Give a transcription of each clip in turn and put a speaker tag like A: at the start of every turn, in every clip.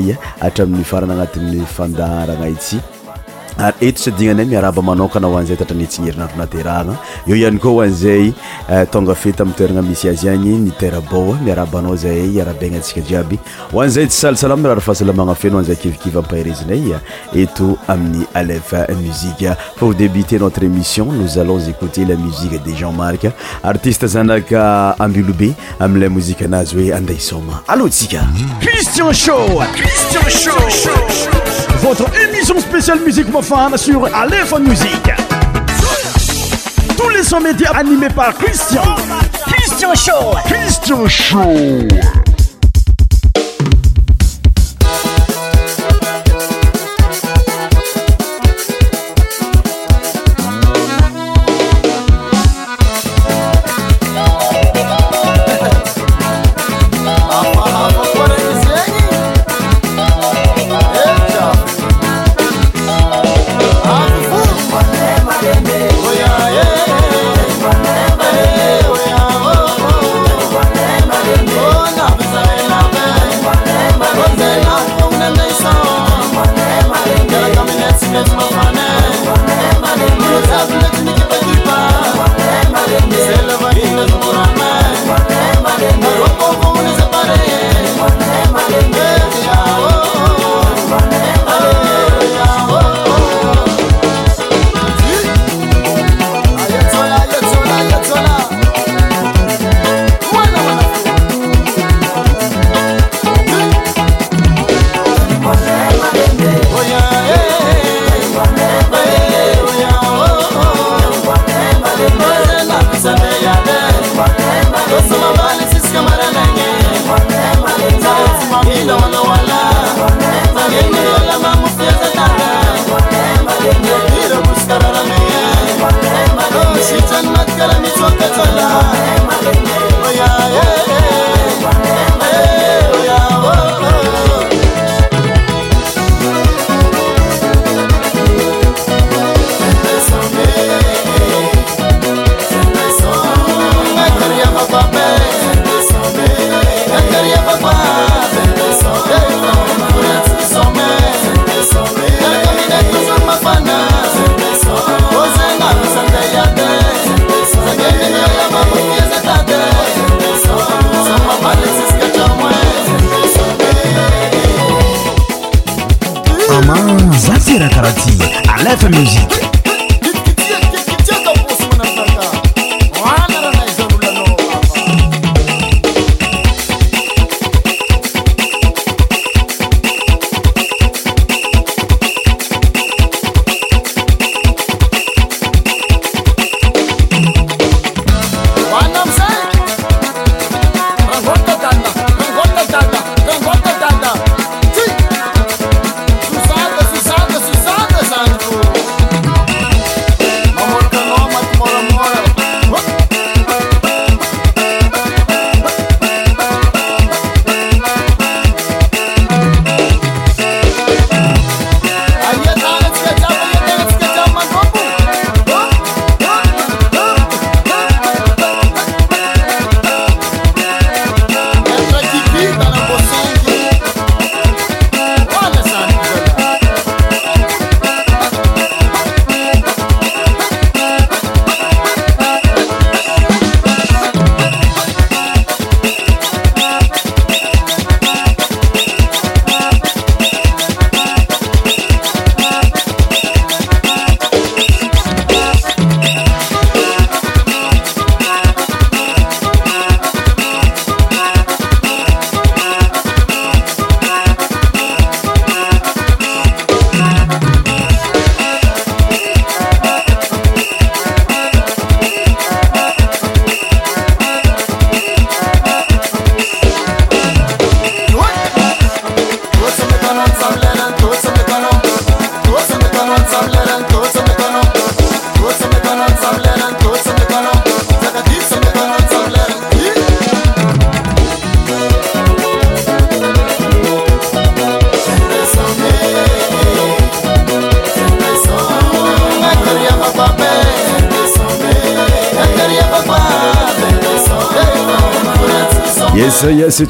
A: ia eh, atramin'ny farana agnatin'ny fandaharagna itsy eto sdinanay miaraba manokana hoazay tata ntsinherinadrnatrana eo aykoa oazaytongafetyamteranamisyazyayeamiraba eh, zayranasiaiabyhoazay tsysasarahfasalamanafezaykiiiparznayeto eh, aminymuie fdébtenotre émission nos alonsécoute la musie de jean marartistezanaka amblo be amile mozianazy oe andeso aaskacitin votre émission spéciale musique profane sur Aléphone Musique. Tous les sommets médias animés par Christian. Christian Show. Christian Show.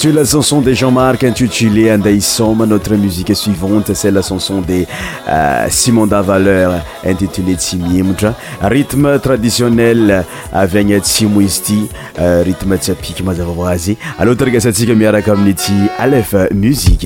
A: la anson de jeanmark intitulé ndaisomme notre musiqe suivante ce la canson de euh, simonda valeur intitulé tsi mmotra rythme traditionnel avagna tsi moizti ythme tiapik mzavai latregaatiko miaakomniti le musi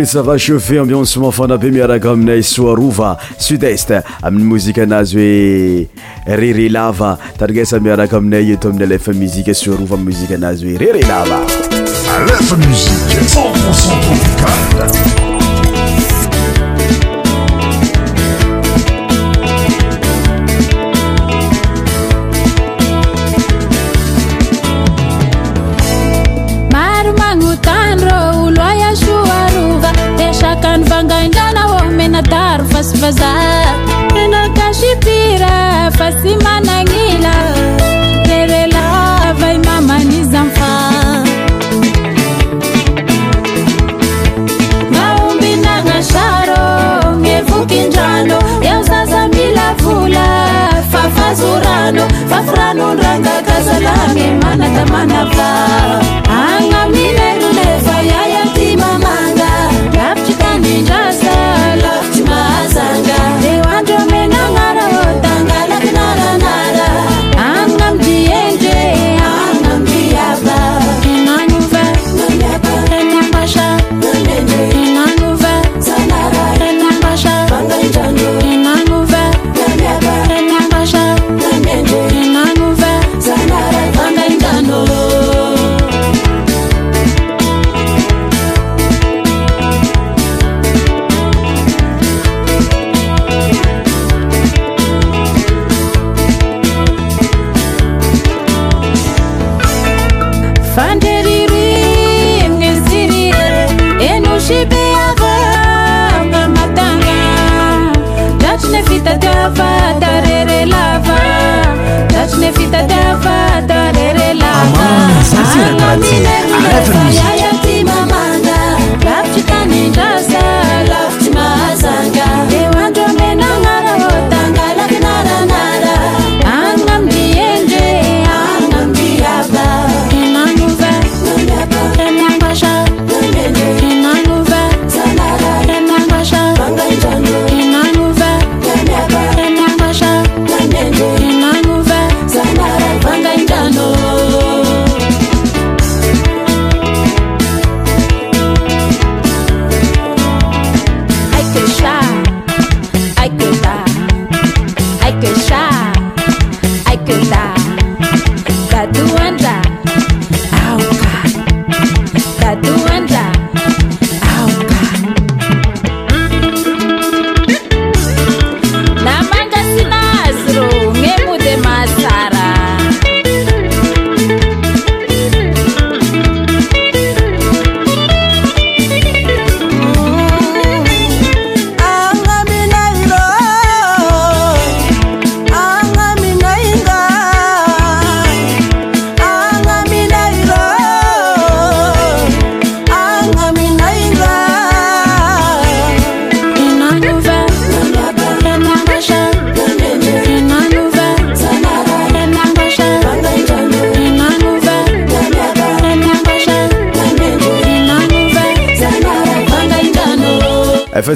A: esava chauffet ambiansement fana be miaraka aminay soarova sudest amin'ny mozika anazy hoe rere lava tarigasa miaraka aminay eto amin'ny alefa muzike soarova am mozika anazy hoe rere lava alefa musiqe ambiansement poical kama nafaa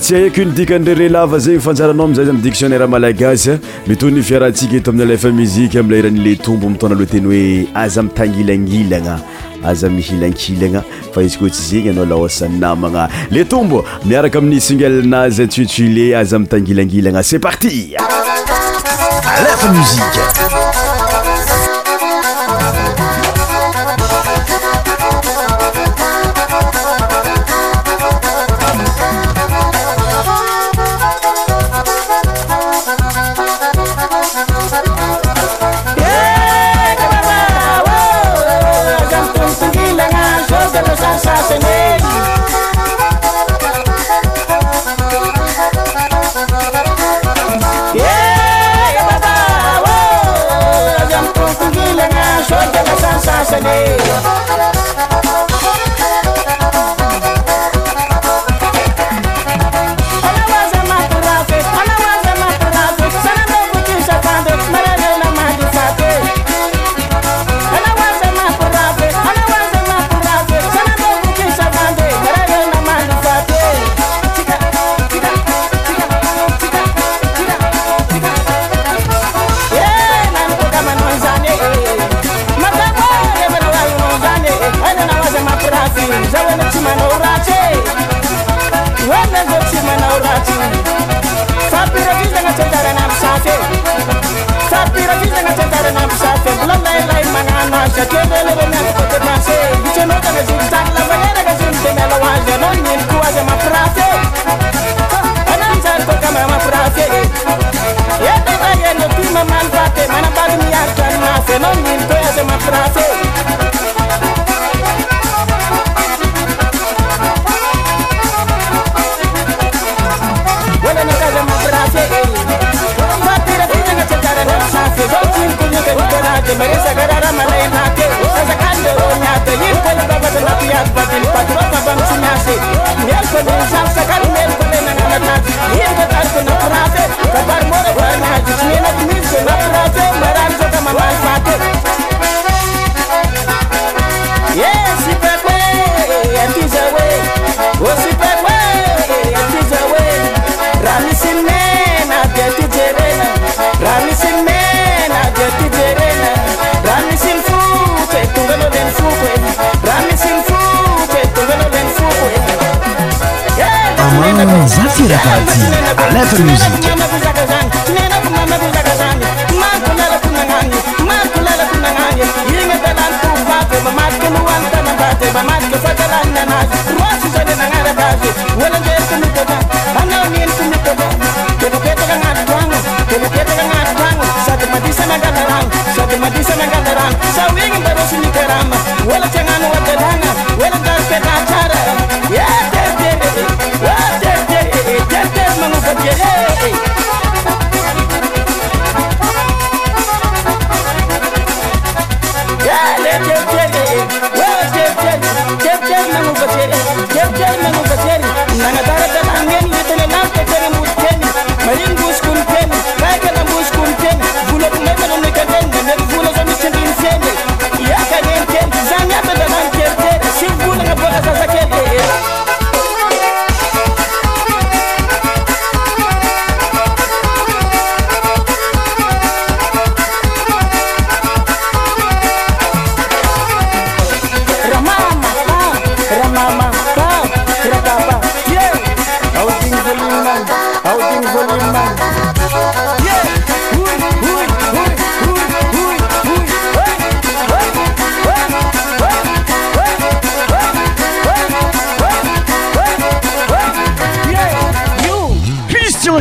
A: knodikanydrere lava zegny fanjaranao amzay z am dictionnaire malagasy mito ny fiarantsika eto ami'ny alefa muzike amilay rahanyle tombo mitona aloha teny hoe aza mitangilangilagna aza mihilankilana fa izy ko tsy zegny anao laosany namana le tombo miaraka amini singalanazy antsutsui le aza amitangilangilana cest parti lfamsi assassinate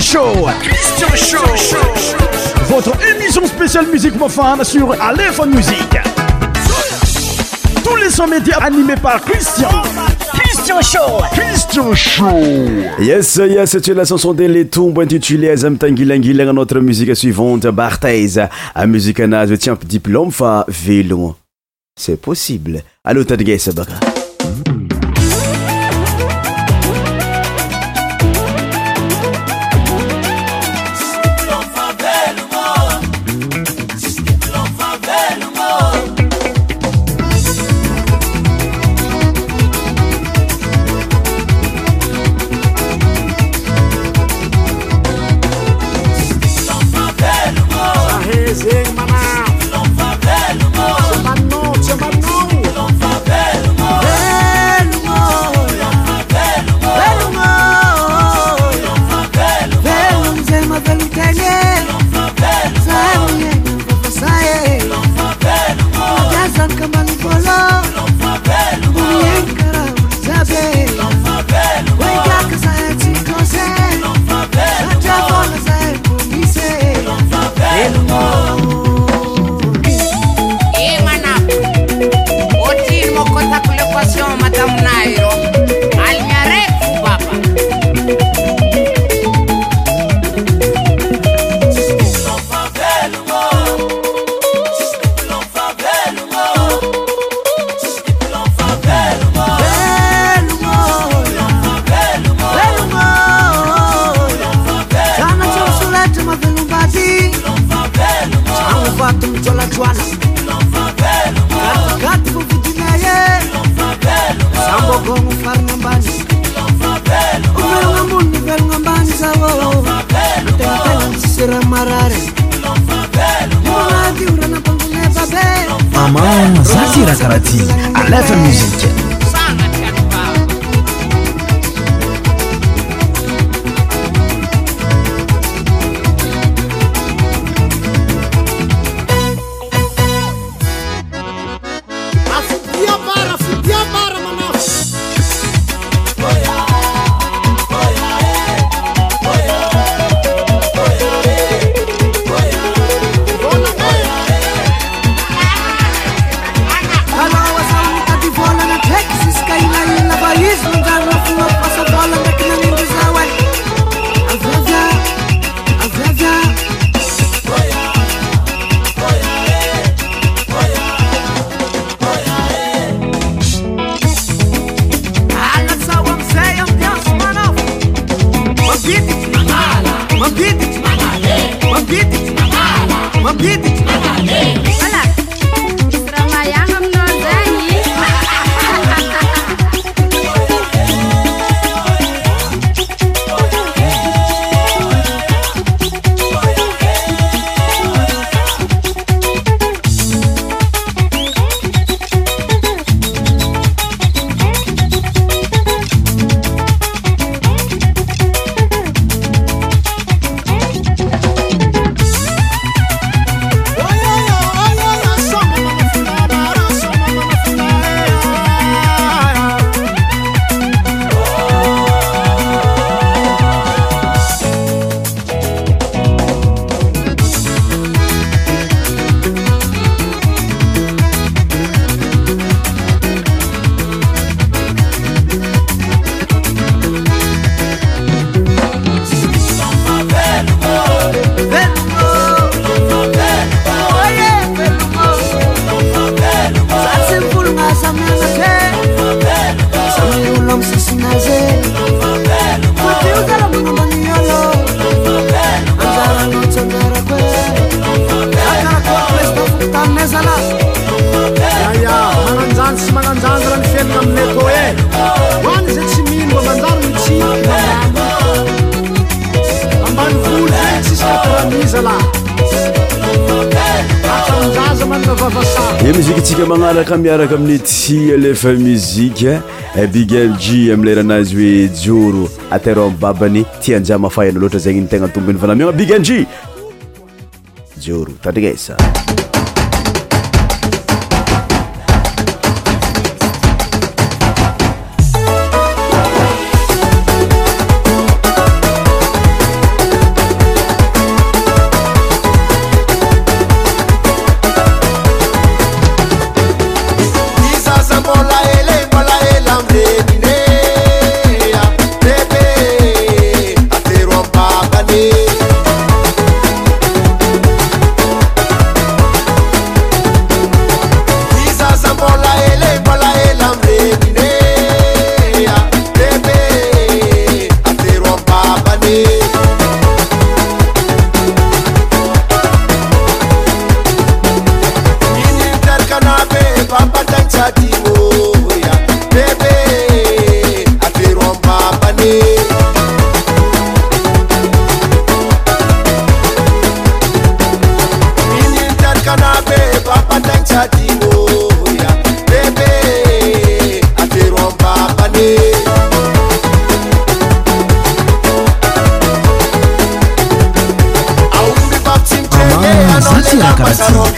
A: Show. Christian Show. Votre émission spéciale musique profane sur Aléphone Musique. Tous les sons médias animés par Christian. Christian Show. Christian Show. Yes, yes, c'est la chanson des Letombes intitulée Azam Tangilangilang. Notre musique suivante, Barthez. A musique en as, tiens, diplôme, fa, vélo. C'est possible. Allô, Tadgay, Sabaka. e mizikatsika magnaraka miaraka amin'ny tia lefa mizike bigy mji amile ranazy hoe joro ataro amny babany tianjia mafahiana loatra zegny nytegna tomboiny vanamigna bigyimji joro tandrinesa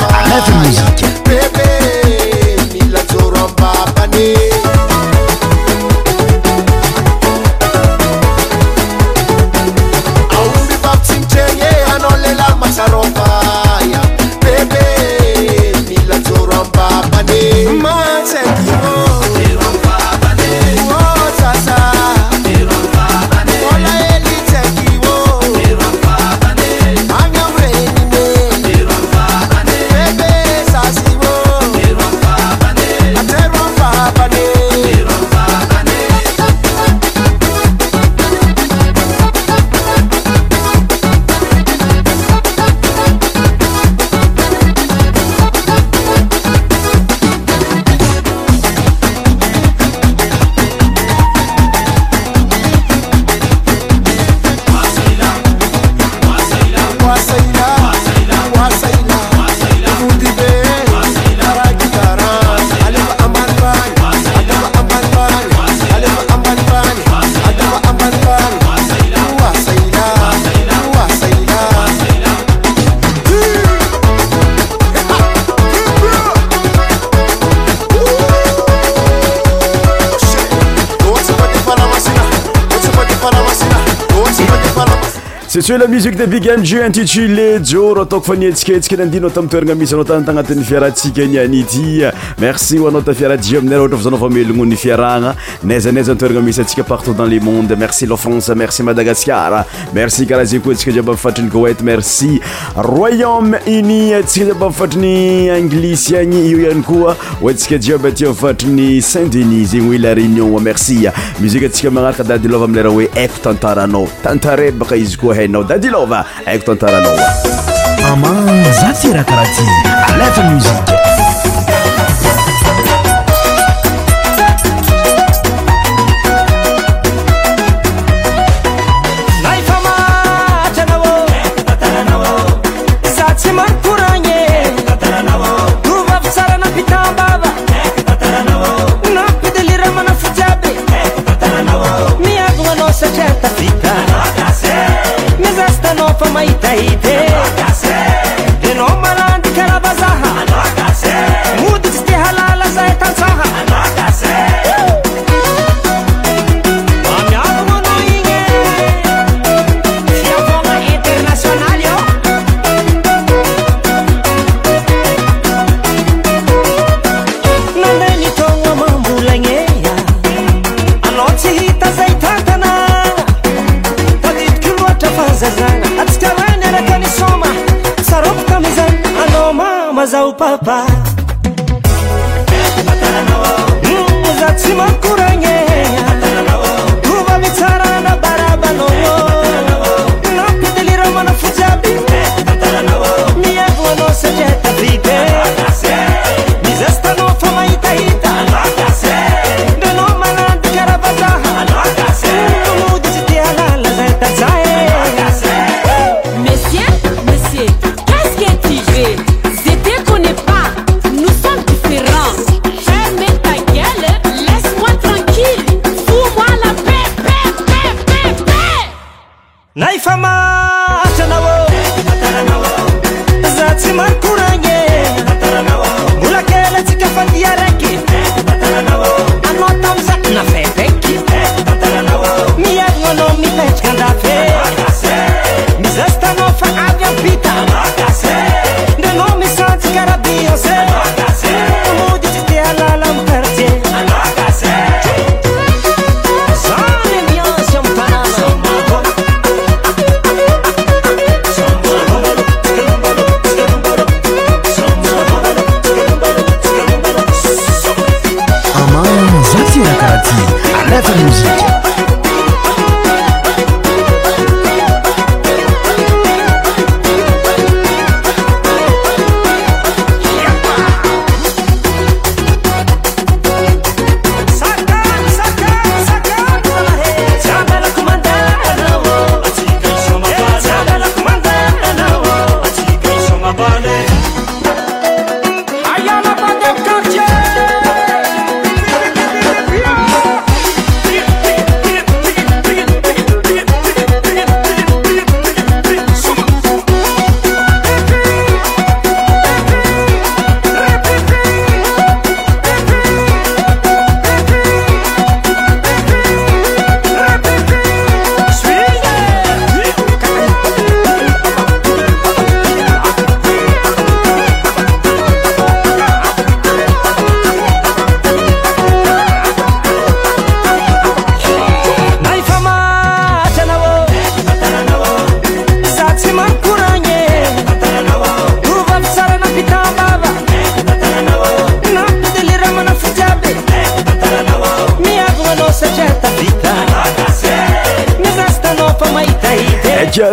A: à l'info musique. éartotans emnde erciaaneci aaaiy ecaittk zykoa na dadilova ektotaralo ama zatira krati lat müziкa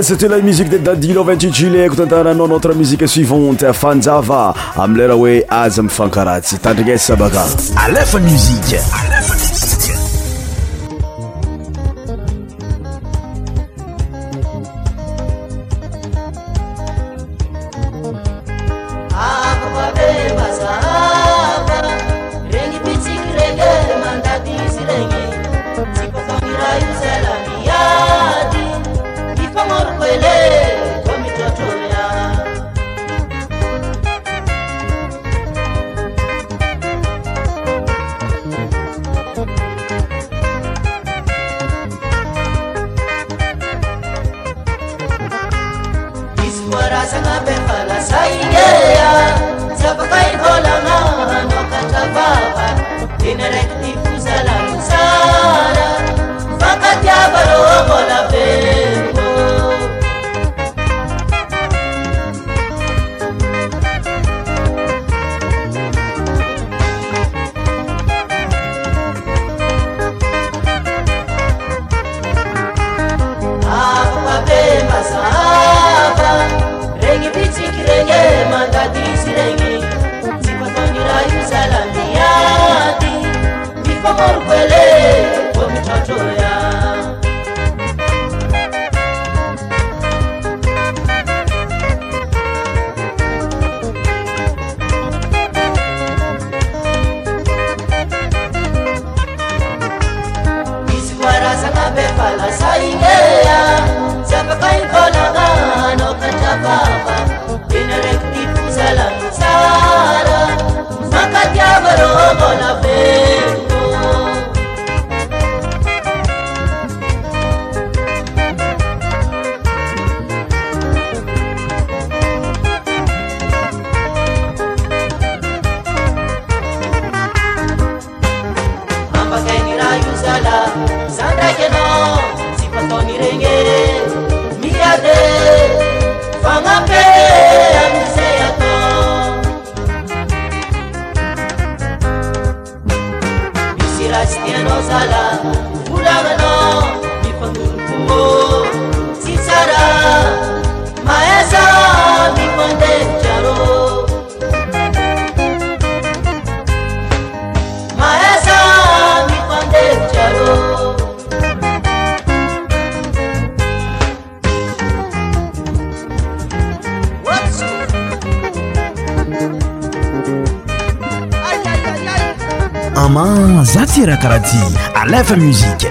A: seto la musique de dan dileou 28 juilet ekoutantaraanao notre musique suivante fanjava am lera hoe aza amifankaratsy tandrigny ezy sabakaa alefa musiqe La Musique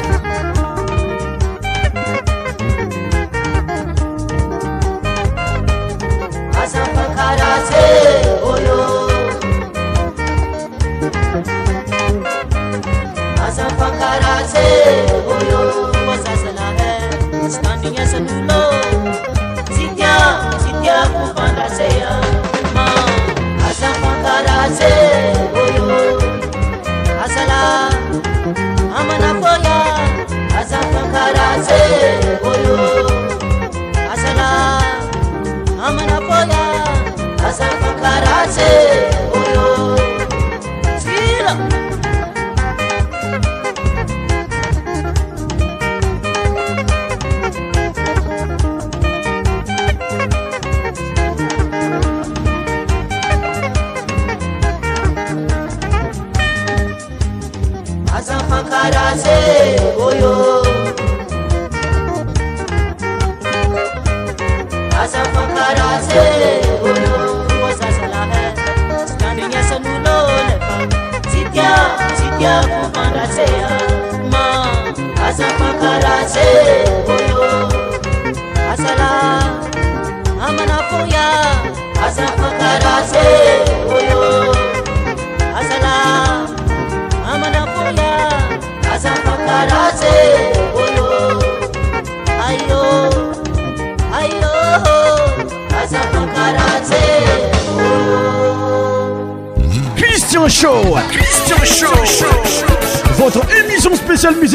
A: cristian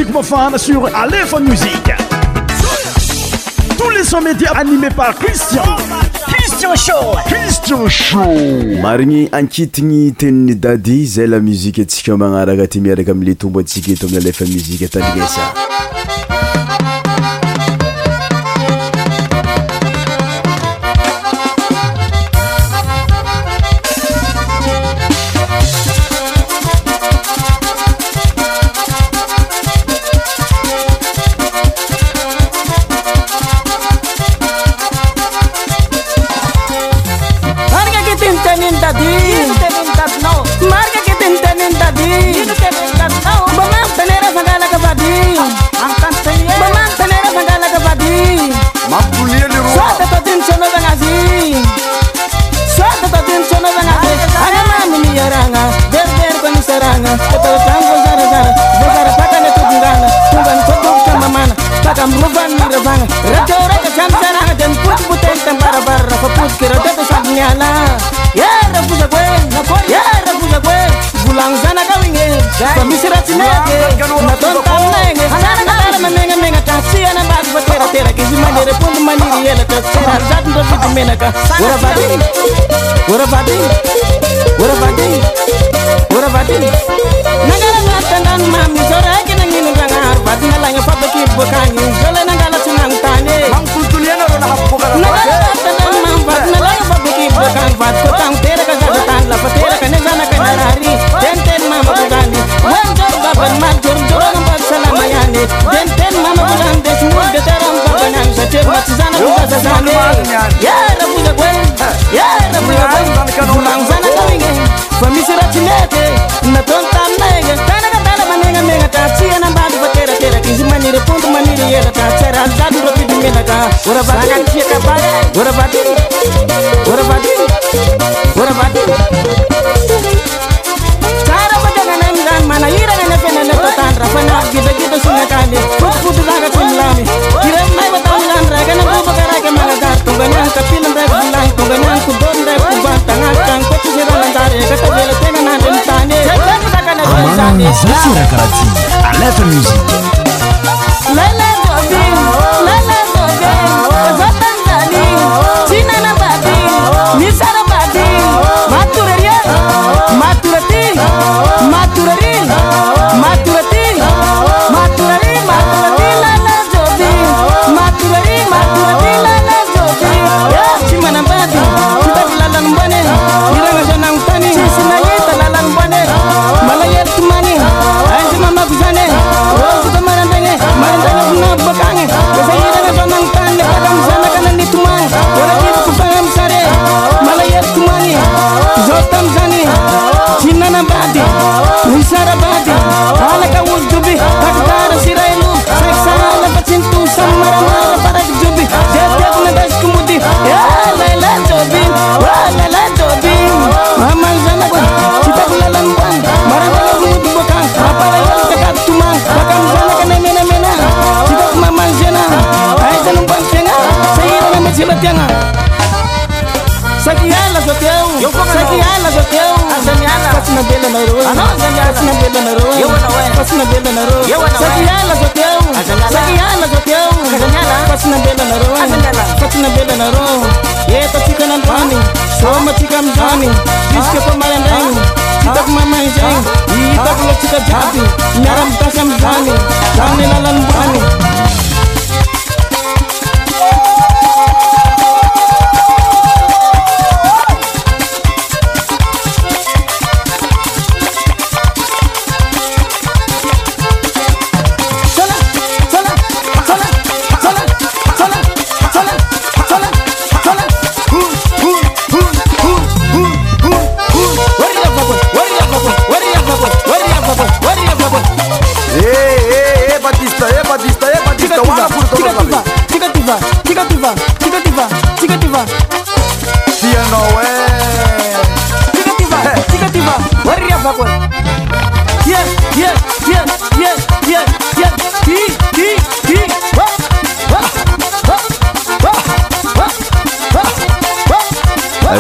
A: sha marigny ankitigny teniny dady zay la muzika antsika magnaraka ty miaraka amile tombo antsika eto amin'ny alefa muzika talina sa
B: aravla k e bolao zanaka egne fa misy raty natntgne amamenamegna kana bak fatrzepmanienakabagmenaka nangala vtanano mamisraky naninaraarbanalnafaake bai ala nangalatannot yay
A: r
B: 来来。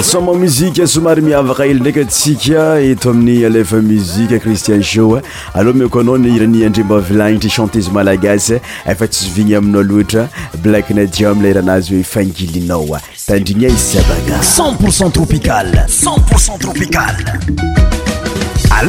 A: some muzike somary miavaka ely ndraiky tsikya eto amin'ni alefa musike cristian jaue aloha meko anao ny irani andrimba vilagnytry chantezy malagasy efa tisyvigny aminao loatra blak nedium le iranazy o ifangilinaoa tandrignya izsabaga cent pourcent tropical centpourcent tropical y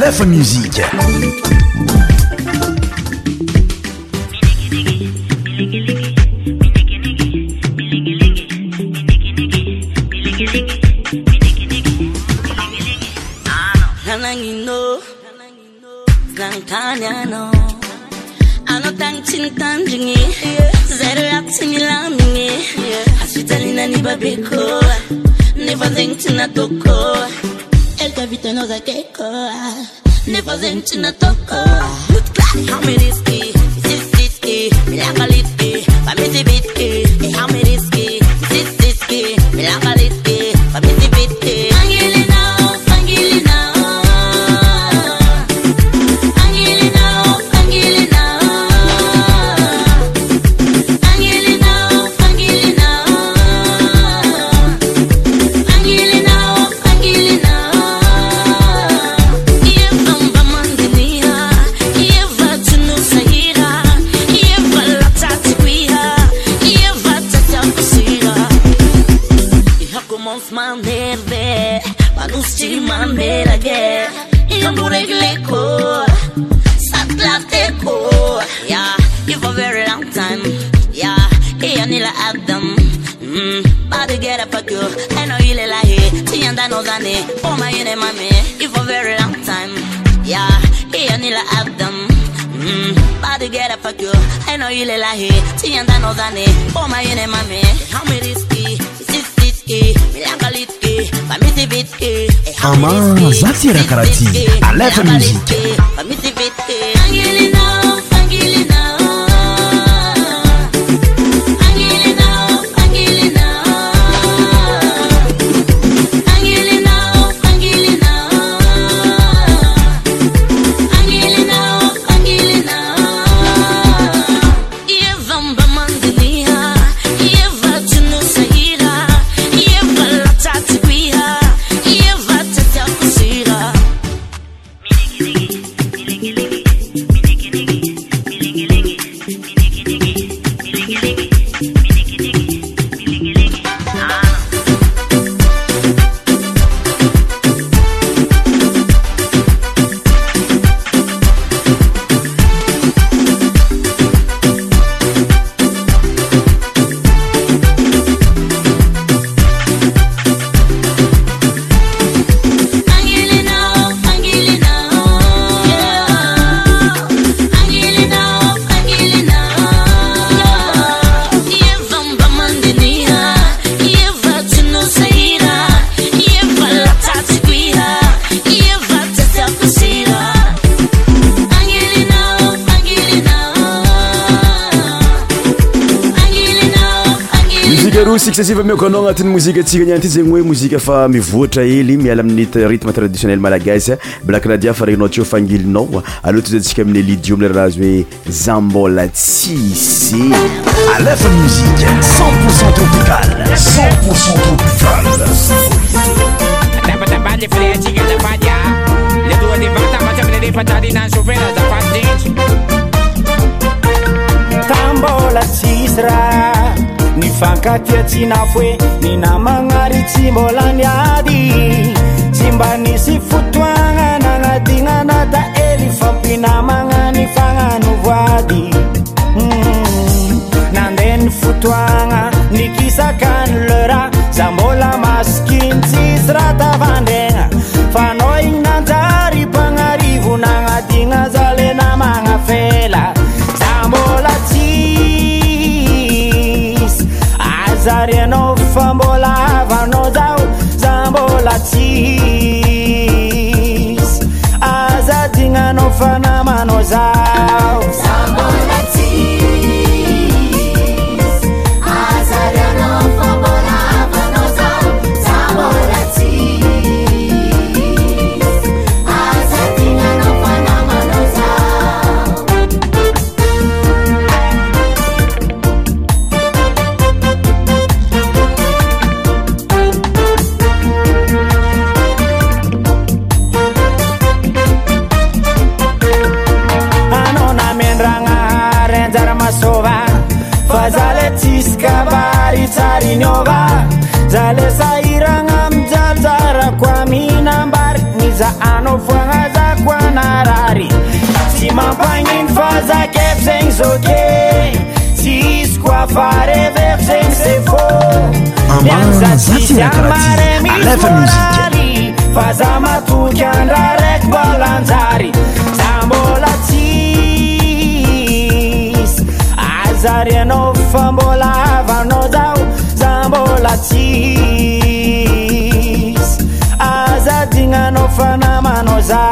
C: Hata vitendo za keko Never zen china toko How many ski, six ski, milakaliti, famisi la Adam. Mm, about get up a girl, I know you like it. She and I know Gani, oh my, you mommy, it for very long time. Yeah, here you Adam. Mm, about to get up a girl, I know you like it. She and I know Gani, oh my, you mommy, how many risky, sixty, me like a little. Ama, Zatira
A: Karati, à la musique. sasiva mioko anao agnatin'ny mozikaantsika ni any ty zegny hoe mozika fa mivoatra hely miala amin'ny rythme traditionnel malagasy ah. blak radia fa reninao atseo fangilinao aleoa to zantsika amin'ny lidio mile raharahazy hoe zambola tsisy alefa mozika c0ntpourcent opikali c0ntpourcent opiale
B: yfankatiatsy nafo oe ninamagnary tsy mbola nyady tsy mba nisy fotoagna nagnatigna nata ely fampinamagna ny fagnanovoady mm. nandehny fotoagna nikisakany lera za mbola maskinytsy zy ratavandre see
A: sisuafare verenzefoianzaiiamare ioai faza
B: matukandrarebalanzari zabolais azarianofambolavanozau zambolatis azadinganofanamanoza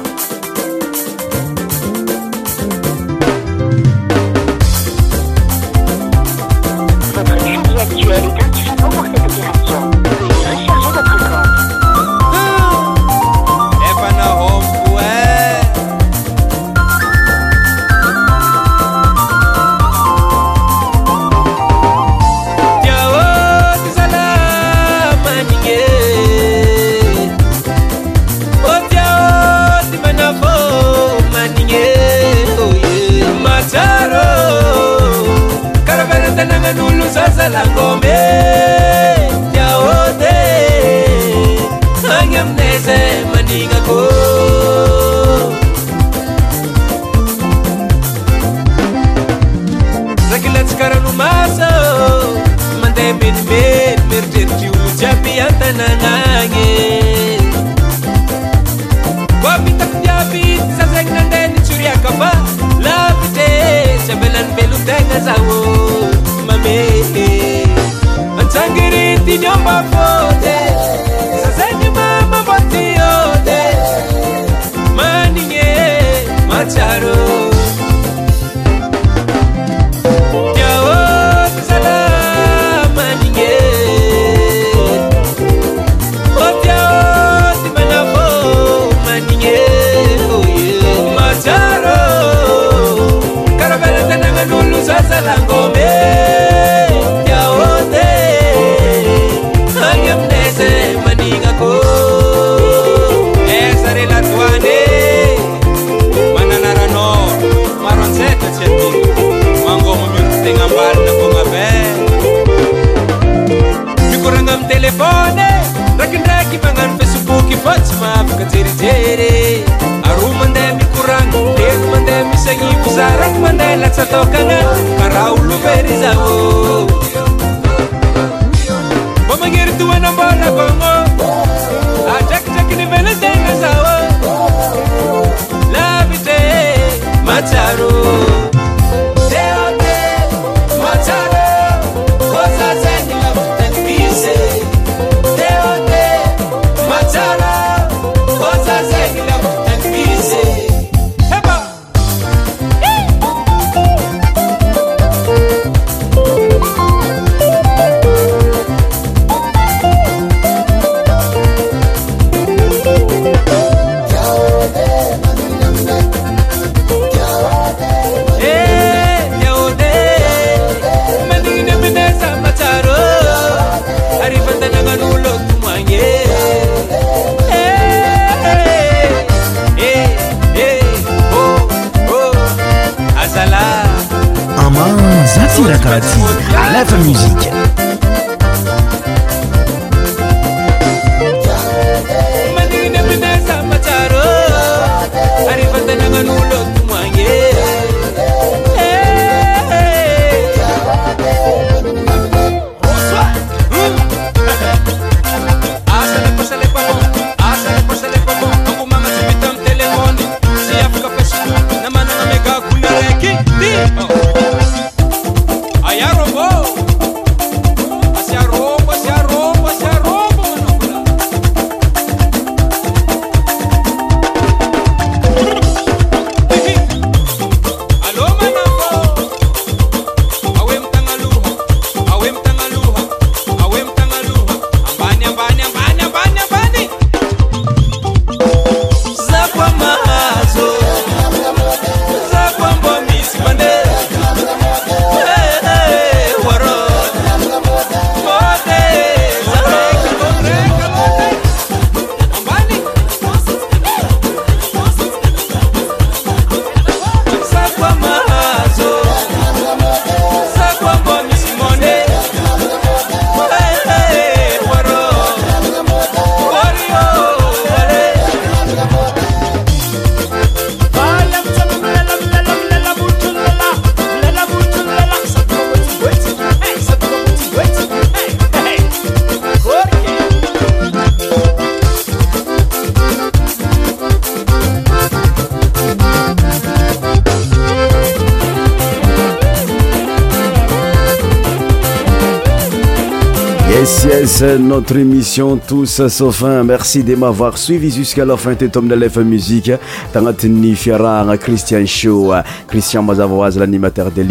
A: isiotssin merci de mavoir suivi juslafintt ami'y le musie tanatiny firahana cristian hriinaziatere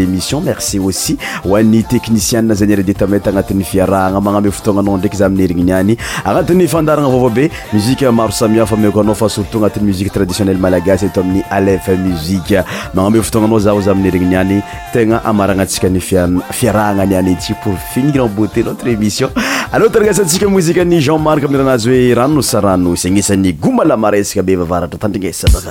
A: éission merci asayteicizant'y frhanmnaanetuitraditionne malagasytami'y mui manae naainatenaanshanft alloa taragasantsika mozika ny jean marc amin'neranazy hoe ranono sarano isagnisan'ny gomalamaresaka be vavaratra tandrinasa vaka